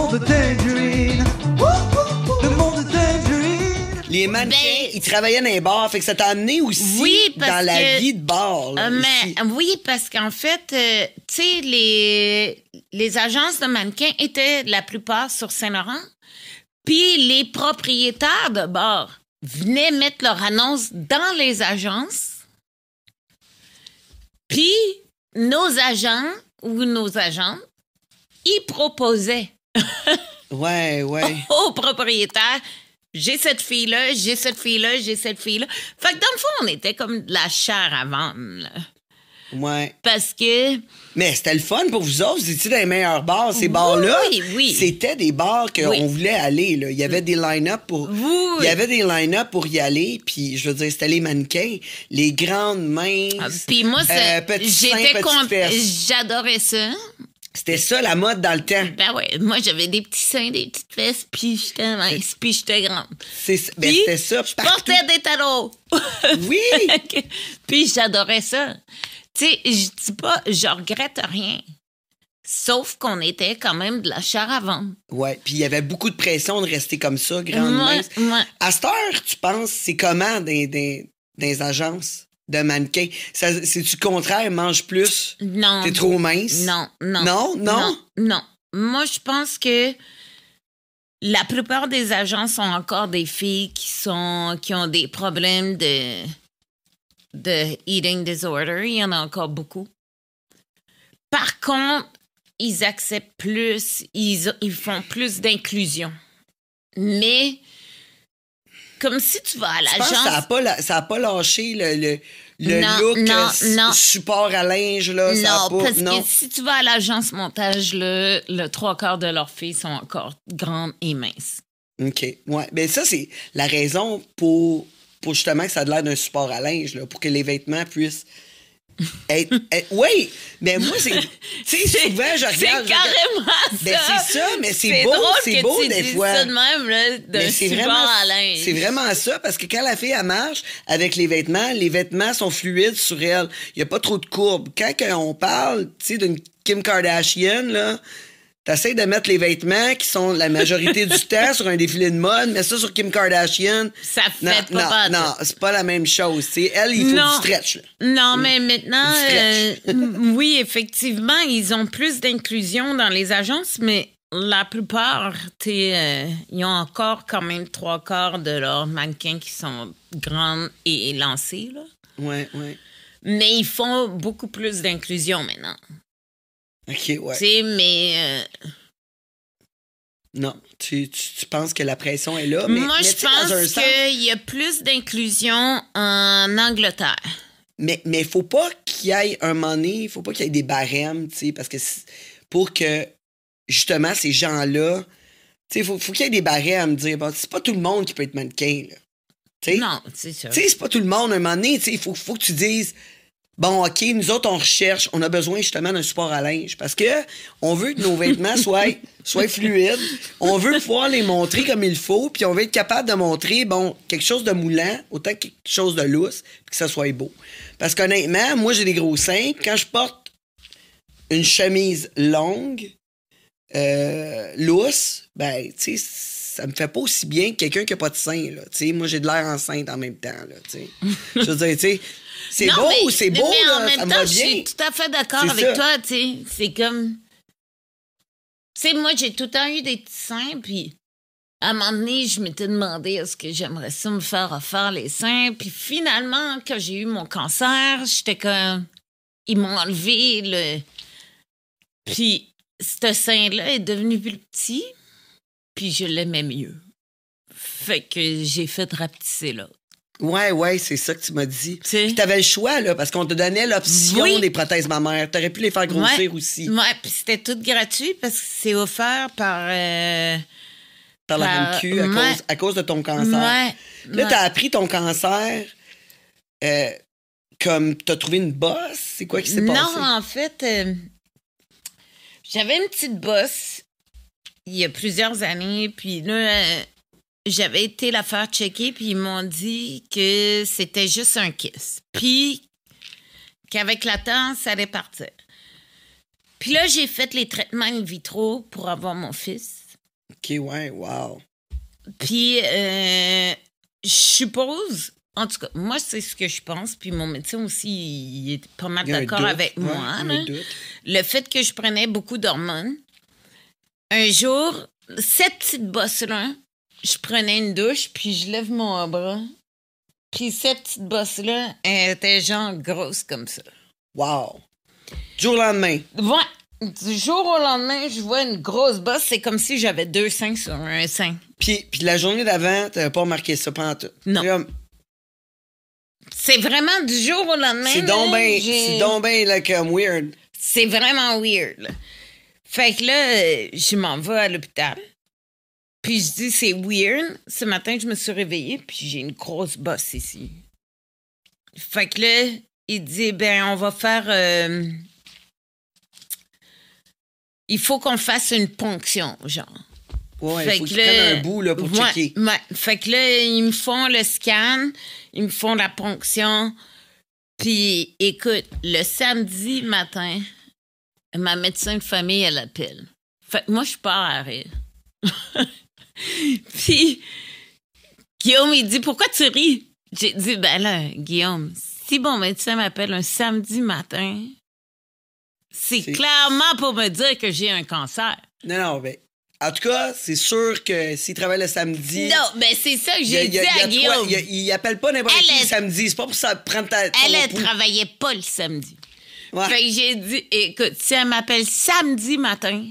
monde Tangerine. Le monde Tangerine. Les mannequins, Ben- ils travaillaient dans les bars, fait que ça t'a amené aussi Oui, dans la que- vie de bar. là, Euh, mais oui, parce qu'en fait, euh, tu sais, les, les agences de mannequins étaient la plupart sur Saint-Laurent. Puis les propriétaires de bars venaient mettre leur annonce dans les agences. Puis nos agents ou nos agentes, ils proposaient Ouais, ouais. aux propriétaires j'ai cette fille-là, j'ai cette fille-là, j'ai cette fille-là. Fait que dans le fond, on était comme de la chair à vendre. là. ouais. Parce que Mais c'était le fun pour vous autres. Vous étiez dans les meilleurs bars. Ces bars-là, oui, oui. c'était des bars qu'on Oui. voulait aller. Là. Il y avait des line-up pour... Oui. Il y avait des line-up pour y aller. Puis, je veux dire, c'était les mannequins. Les grandes minces. Ah, Puis moi, euh, j'étais. J'adorais ça. C'était ça, la mode dans le temps. Ben ouais, moi j'avais des petits seins, des petites fesses, puis j'étais mince, puis j'étais grande. C'est ça. Ben, Puis, c'était ça. Je portais des talons. Oui! puis j'adorais ça. Tu sais, je dis pas, je regrette rien. Sauf qu'on était quand même de la chair à vendre. Ouais, puis il y avait beaucoup de pression de rester comme ça, grande Ouais, mince. ouais. À cette heure, tu penses, c'est comment dans, dans les agences? De mannequins? Ça- C'est-tu le contraire, mange plus? Non. T'es trop mince? Non, non. Non? Non? Non, non. Moi, je pense que la plupart des agents sont encore des filles qui sont qui ont des problèmes de de eating disorder. Il y en a encore beaucoup. Par contre, ils acceptent plus, ils, ils font plus d'inclusion. Mais comme si tu vas à que ça n'a l'agence. pas, la- ça a pas lâché le, le, le Non, look non, euh, non. support à linge. Là, ça Non, pas, parce non. que si tu vas à l'agence montage, le, le trois quarts de leurs filles sont encore grandes et minces. OK. Ouais. Ben ça, c'est la raison pour, pour justement que ça a l'air d'un support à linge, là, pour que les vêtements puissent être. être- oui! Mais moi, c'est. Tu sais, souvent, je regarde. C'est regarde- carrément Ben, ça. c'est ça, mais c'est beau, c'est beau tu des fois. ça de même, là, d'un Mais c'est support vraiment, à linge. c'est vraiment ça, parce que quand la fille, elle marche avec les vêtements, les vêtements sont fluides sur elle. Il n'y a pas trop de courbes. Quand on parle, tu sais, d'une Kim Kardashian, là, t'essayes de mettre les vêtements qui sont la majorité du temps sur un défilé de mode, mais ça sur Kim Kardashian. Ça fait non, pas non, non, c'est pas la même chose. elle, il faut Non. du stretch. là. Non, mais maintenant, stretch. euh, oui, effectivement, ils ont plus d'inclusion dans les agences, mais la plupart, t'es, euh, ils ont encore quand même trois quarts de leurs mannequins qui sont grandes et lancées, là. Ouais, ouais. Mais ils font beaucoup plus d'inclusion maintenant. OK, ouais. Tu sais, mais euh, Non, tu, tu, tu penses que la pression est là, mais moi, mais je pense sens- qu'il y a plus d'inclusion en Angleterre. Mais mais faut pas qu'il y ait un moment donné, faut pas qu'il y ait des barèmes, tu sais, parce que pour que justement ces gens-là, tu sais, faut, faut qu'il y ait des barèmes, dire, bon, c'est pas tout le monde qui peut être mannequin, là. Tu sais, Non, c'est ça. tu sais, c'est pas tout le monde, un moment donné, tu sais, il faut, faut que tu dises, bon, OK, nous autres, on recherche, on a besoin justement d'un support à linge, parce que on veut que nos vêtements soient, soient fluides, on veut pouvoir les montrer comme il faut, puis on veut être capable de montrer, bon, quelque chose de moulant, autant que quelque chose de lousse, puis que ça soit beau. Parce qu'honnêtement, moi, j'ai des gros seins, quand je porte une chemise longue, euh, lousse, ben, tu sais, ça me fait pas aussi bien que quelqu'un qui a pas de seins, là. Moi, j'ai de l'air enceinte en même temps, là. Je veux dire, c'est beau, c'est beau, mais en là, même ça me temps, va je bien. suis tout à fait d'accord avec ça. toi. C'est comme... Tu sais, moi, j'ai tout le temps eu des petits seins, puis à un moment donné, je m'étais demandé est-ce que j'aimerais ça me faire refaire les seins. Puis finalement, quand j'ai eu mon cancer, j'étais comme... Ils m'ont enlevé le... Puis ce sein-là est devenu plus petit, puis je l'aimais mieux. Fait que j'ai fait rapetisser là. Ouais, ouais, c'est ça que tu m'as dit. Puis t'avais le choix, là, parce qu'on te donnait l'option Oui. des prothèses mammaires. T'aurais pu les faire grossir Ouais. aussi Ouais, puis c'était tout gratuit parce que c'est offert par. euh, par la par- RAMQ à, ouais. cause, à cause de ton cancer. Ouais. Là, t'as appris ton cancer euh, comme t'as trouvé une bosse? C'est quoi qui s'est Non, passé? en fait, euh, j'avais une petite bosse il y a plusieurs années, puis là, euh, j'avais été la faire checker, puis ils m'ont dit que c'était juste un kiss. Puis qu'avec la temps, ça allait partir. Puis là, j'ai fait les traitements in vitro pour avoir mon fils. OK, ouais, wow. Puis, euh, je suppose, en tout cas, moi, c'est ce que je pense. Puis mon médecin aussi, il est pas mal d'accord avec ouais, moi. là. Le fait que je prenais beaucoup d'hormones. Un jour, cette petite bosse-là, je prenais une douche, puis je lève mon bras. Puis cette petite bosse-là, elle était genre grosse comme ça. Wow. Du jour au lendemain. Ouais. Du jour au lendemain, je vois une grosse bosse. C'est comme si j'avais deux seins sur un sein. Puis, puis la journée d'avant, t'avais pas remarqué ça pendant tout. Non. C'est vraiment du jour au lendemain. C'est donc là, ben, là, comme weird. C'est vraiment weird. là. Fait que là, euh, je m'en vais à l'hôpital. Puis je dis, c'est weird. Ce matin, je me suis réveillée, puis j'ai une grosse bosse ici. Fait que là, il dit, ben, on va faire. euh, il faut qu'on fasse une ponction, genre. Ouais, Fait il faut que là- un bout là, pour Ouais, checker. ouais. Fait que là, ils me font le scan, ils me font la ponction. Puis, écoute, le samedi matin, ma médecin de famille, elle appelle. Fait que moi, je pars à rire. Puis, Guillaume, il dit Pourquoi tu ris? J'ai dit Ben là, Guillaume, si mon médecin m'appelle un samedi matin, c'est clairement pour me dire que j'ai un cancer. Non, non, ben. En tout cas, c'est sûr que s'il travaille le samedi. Non, mais c'est ça que j'ai dit y a- à Guillaume. il appelle pas n'importe qui le samedi. C'est pas pour ça prendre ta. Elle, elle travaillait pas le samedi. Ouais. Fait que j'ai dit, écoute, si elle m'appelle samedi matin,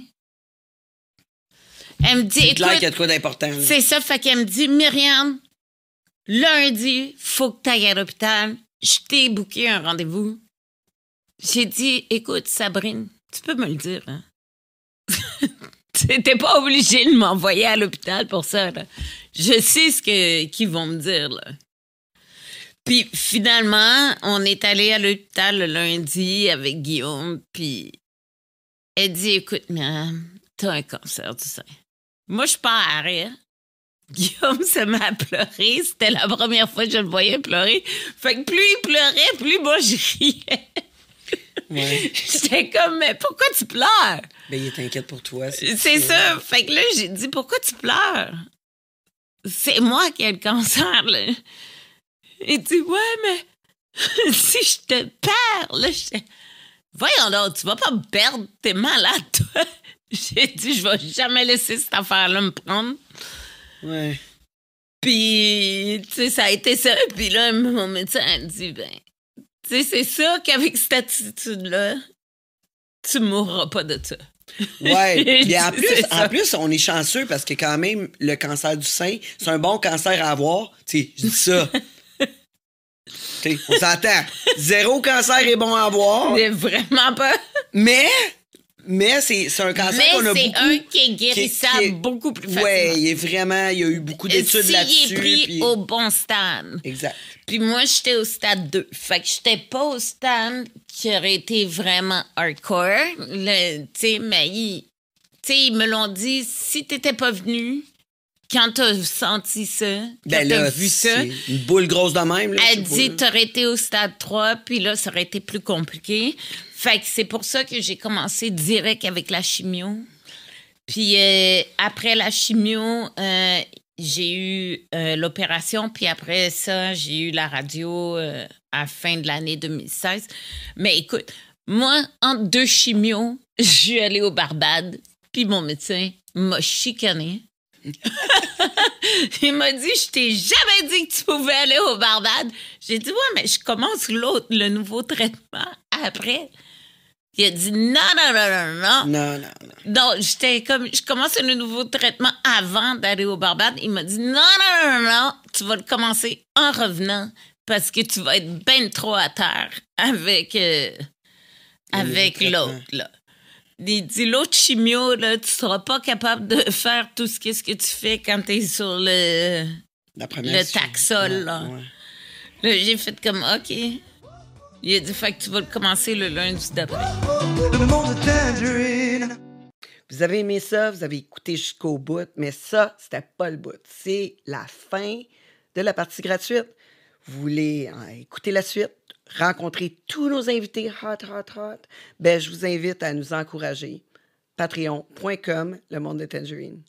elle me dit, C'est clair qu'il y a de quoi d'important. c'est ça, fait qu'elle me dit, Myriam, lundi, faut que tu ailles à l'hôpital. Je t'ai booké un rendez-vous. J'ai dit, écoute, Sabrine, tu peux me le dire, hein? T'es pas obligé de m'envoyer à l'hôpital pour ça, là. Je sais ce qu'ils vont me dire, là. Puis finalement, on est allé à l'hôpital le lundi avec Guillaume, puis elle dit, écoute, Myriam, t'as un cancer du sein. Moi, je pars à rire. Guillaume se met à pleurer. C'était la première fois que je le voyais pleurer. Fait que plus il pleurait, plus moi je riais. Ouais. J'étais comme, mais pourquoi tu pleures? Ben, il est inquiète pour toi. C'est ça. Fait que là, j'ai dit, pourquoi tu pleures? C'est moi qui ai le cancer, là. Il dit, ouais, mais si je te perds, là, je... Voyons donc, tu vas pas me perdre, t'es malade, toi. J'ai dit, je vais jamais laisser cette affaire-là me prendre. Ouais. Puis, tu sais, ça a été ça. Puis là, mon médecin a dit, ben, tu sais, c'est ça qu'avec cette attitude-là, tu mourras pas de ça. Ouais. Puis en plus, en plus, on est chanceux parce que quand même, le cancer du sein, c'est un bon cancer à avoir. Tu sais, je dis ça. Tu sais, on s'entend. Zéro cancer est bon à avoir. Mais vraiment pas. Mais, mais c'est c'est un cancer Mais qu'on a c'est beaucoup. un qui est guérissable qui est- beaucoup plus facilement. Ouais, il est vraiment, il y a eu beaucoup d'études S'il là-dessus. est pris puis- au bon stade. Exact. Puis moi, j'étais au stade 2. Fait que j'étais pas au stade qui aurait été vraiment hardcore. Tu sais, mais ils, ils me l'ont dit, si t'étais pas venu, quand t'as senti ça, quand Ben t'as vu ça, une boule grosse de même. Là, elle dit, t'aurais été au stade 3, puis là, ça aurait été plus compliqué. Fait que c'est pour ça que j'ai commencé direct avec la chimio. Puis euh, après la chimio, euh, j'ai eu euh, l'opération, puis après ça, j'ai eu la radio euh, à la fin de l'année 2016. Mais écoute, moi, entre deux chimios, je suis allée au Barbade, puis mon médecin m'a chicané. Il m'a dit, je t'ai jamais dit que tu pouvais aller au Barbade. J'ai dit, ouais, mais je commence l'autre, le nouveau traitement après. Il a dit, non, non, non, non, non. Non, non, non. Donc, j'étais comme, je commence le nouveau traitement avant d'aller au Barbade. Il m'a dit, non, non, non, non, non, tu vas le commencer en revenant parce que tu vas être ben trop à terre avec, euh, avec l'autre, là. Il dit, l'autre chimio, là, tu seras pas capable de faire tout ce que, ce que tu fais quand t'es sur le... La première, Le Taxol, Ouais, là. ouais. Là, j'ai fait comme, OK. Il a dit, fait que tu vas le commencer le lundi d'après. De. Vous avez aimé ça, vous avez écouté jusqu'au bout, mais ça, c'était pas le bout. C'est la fin de la partie gratuite. Vous voulez euh, écouter la suite, rencontrer tous nos invités hot, hot, hot, ben, je vous invite à nous encourager. Patreon.com, le monde de Tangerine.